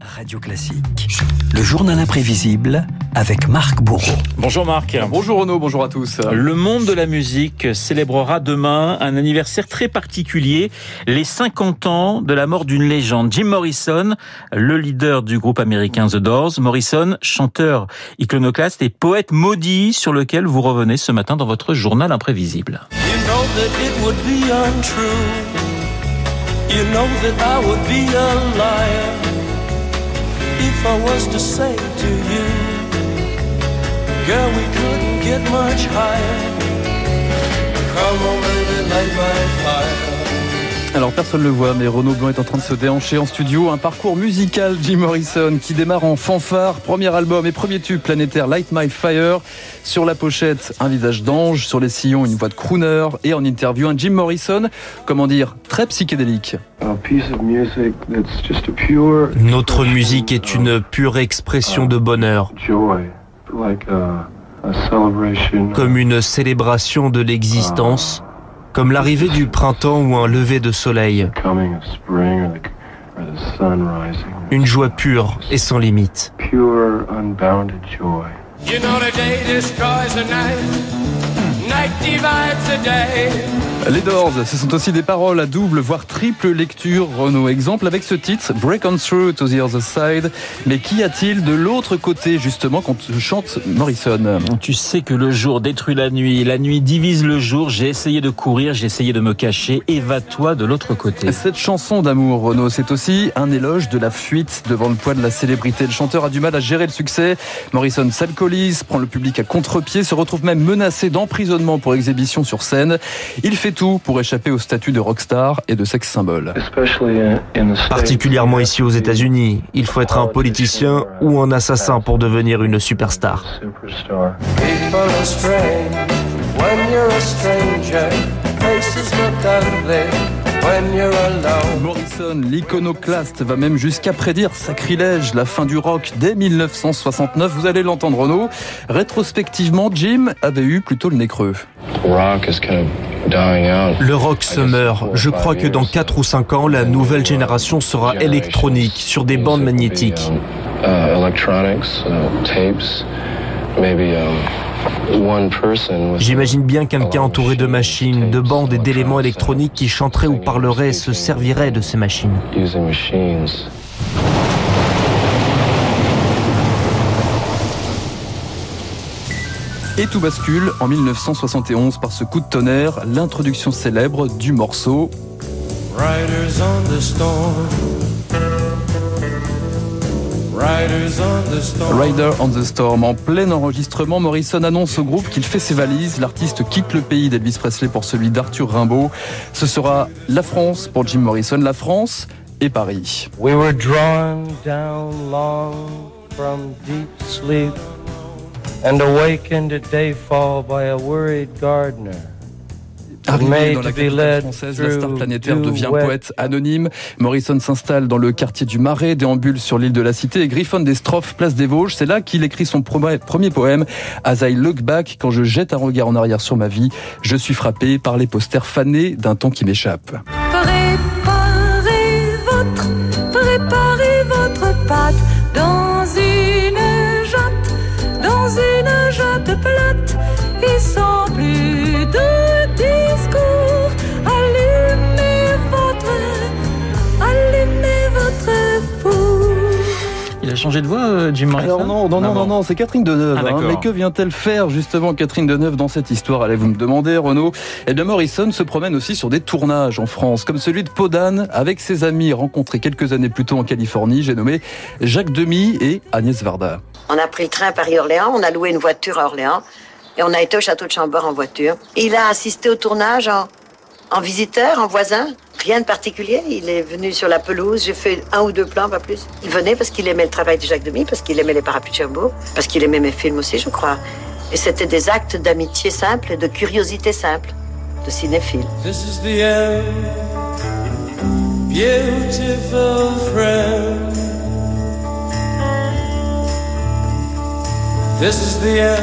Radio Classique. Le journal imprévisible avec Marc Bourreau. Bonjour Marc. Bonjour Renaud, bonjour à tous. Le monde de la musique célébrera demain un anniversaire très particulier, les 50 ans de la mort d'une légende, Jim Morrison, le leader du groupe américain The Doors. Morrison, chanteur iconoclaste et poète maudit sur lequel vous revenez ce matin dans votre journal imprévisible. You know that it would be untrue. You know that I would be a liar if I was to say to you, girl, we couldn't get much higher. Come on, Alors personne ne le voit, mais Renaud Blanc est en train de se déhancher en studio. Un parcours musical Jim Morrison qui démarre en fanfare, premier album et premier tube planétaire Light My Fire. Sur la pochette, un visage d'ange, sur les sillons, une voix de crooner et en interview, un Jim Morrison, comment dire, très psychédélique. Notre musique est une pure expression de bonheur, comme une célébration de l'existence, comme l'arrivée du printemps ou un lever de soleil, une joie pure et sans limite. You know the day destroys the night, night divides the day. Les Doors, ce sont aussi des paroles à double, voire triple lecture. Renaud, exemple avec ce titre, Break on Through to the Other Side. Mais qu'y a-t-il de l'autre côté, justement, quand chante Morrison? Tu sais que le jour détruit la nuit, la nuit divise le jour. J'ai essayé de courir, j'ai essayé de me cacher. Évade-toi de l'autre côté. Cette chanson d'amour, Renaud, c'est aussi un éloge de la fuite devant le poids de la célébrité. Le chanteur a du mal à gérer le succès. Morrison s'alcoolise, prend le public à contre-pied, se retrouve même menacé d'emprisonnement pour exhibition sur scène. Il fait tout pour échapper au statut de rockstar et de sex symbole. Particulièrement ici aux États-Unis, il faut être un politicien ou un assassin pour devenir une superstar. Morrison, l'iconoclaste, va même jusqu'à prédire sacrilège la fin du rock dès 1969. Vous allez l'entendre, Renaud. Rétrospectivement, Jim avait eu plutôt le nez creux. Le rock se meurt. Je crois que dans 4 ou 5 ans, la nouvelle génération sera électronique sur des bandes magnétiques. J'imagine bien quelqu'un entouré de machines, de bandes et d'éléments électroniques qui chanterait ou parlerait et se servirait de ces machines. Et tout bascule en 1971 par ce coup de tonnerre, l'introduction célèbre du morceau. Riders on the storm. Riders on the storm. Rider on the Storm. En plein enregistrement, Morrison annonce au groupe qu'il fait ses valises. L'artiste quitte le pays d'Elvis Presley pour celui d'Arthur Rimbaud. Ce sera la France pour Jim Morrison, la France et Paris. We were drawn down long from deep sleep and awakened at dayfall by a worried gardener. Arrivé dans la capitale française, la star planétaire devient poète anonyme. Morrison s'installe dans le quartier du Marais, déambule sur l'île de la Cité et griffonne des strophes place des Vosges. C'est là qu'il écrit son premier premier poème, As I Look Back, quand je jette un regard en arrière sur ma vie, je suis frappé par les posters fanés d'un temps qui m'échappe. A changé de voix, euh, Jim Morrison Alors non, non, non, non, non, c'est Catherine Deneuve. Ah, hein. mais que vient-elle faire justement Catherine Deneuve dans cette histoire? Allez-vous me demander, Renaud Eh bien, Morrison se promène aussi sur des tournages en France, comme celui de Podane, avec ses amis rencontrés quelques années plus tôt en Californie. J'ai nommé Jacques Demy et Agnès Varda. On a pris le train Paris-Orléans, on a loué une voiture à Orléans et on a été au château de Chambord en voiture. Il a assisté au tournage en, en visiteur, en voisin? Rien de particulier. Il est venu sur la pelouse. J'ai fait un ou deux plans, pas plus. Il venait parce qu'il aimait le travail de Jacques Demy, parce qu'il aimait les parapluies de parce qu'il aimait mes films aussi, je crois. Et c'était des actes d'amitié simple de curiosité simple, de cinéphile. This is the end, beautiful friend.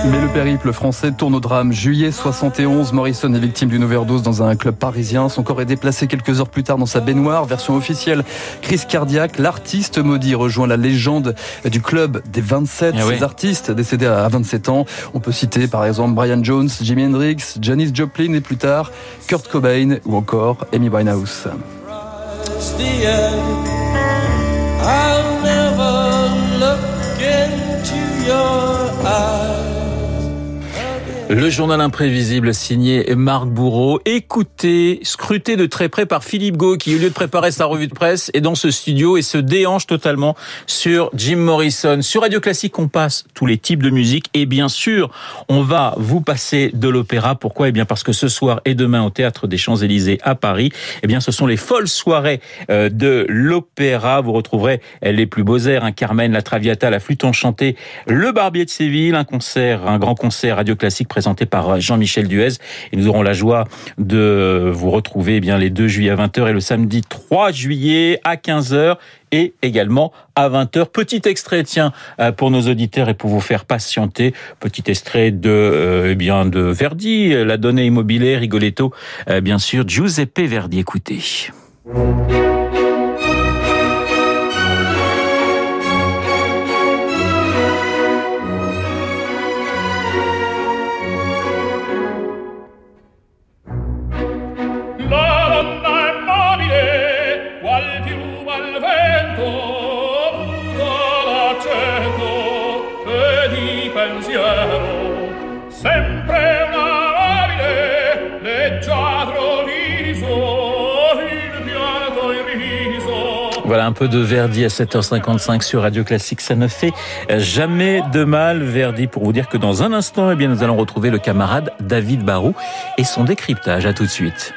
Mais le périple français tourne au drame. Juillet 71, Morrison est victime d'une overdose dans un club parisien. Son corps est déplacé quelques heures plus tard dans sa baignoire. Version officielle, crise cardiaque. L'artiste maudit rejoint la légende du club des 27. Ah oui. Ces artistes décédés à 27 ans. On peut citer par exemple Brian Jones, Jimi Hendrix, Janis Joplin et plus tard Kurt Cobain ou encore Amy Winehouse. Le journal imprévisible signé Marc Bourreau, écouté, scruté de très près par Philippe Gau qui au lieu de préparer sa revue de presse est dans ce studio et se déhanche totalement sur Jim Morrison. Sur Radio Classique, on passe tous les types de musique et bien sûr, on va vous passer de l'opéra. Pourquoi? Eh bien parce que ce soir et demain au théâtre des Champs-Élysées à Paris, eh bien ce sont les folles soirées euh, de l'opéra. Vous retrouverez les plus beaux airs, un Carmen, la Traviata, la flûte enchantée, le Barbier de Séville, un concert, un grand concert Radio Classique présenté par Jean-Michel Duez. Et nous aurons la joie de vous retrouver eh bien les 2 juillet à 20h et le samedi 3 juillet à 15h et également à 20h. Petit extrait, tiens, euh, pour nos auditeurs et pour vous faire patienter. Petit extrait de, euh, eh bien, de Verdi, euh, la donnée immobilière, Rigoletto, bien sûr, Giuseppe Verdi. Écoutez. Voilà un peu de Verdi à 7h55 sur Radio Classique. Ça ne fait jamais de mal, Verdi, pour vous dire que dans un instant, eh bien, nous allons retrouver le camarade David Barou et son décryptage. À tout de suite.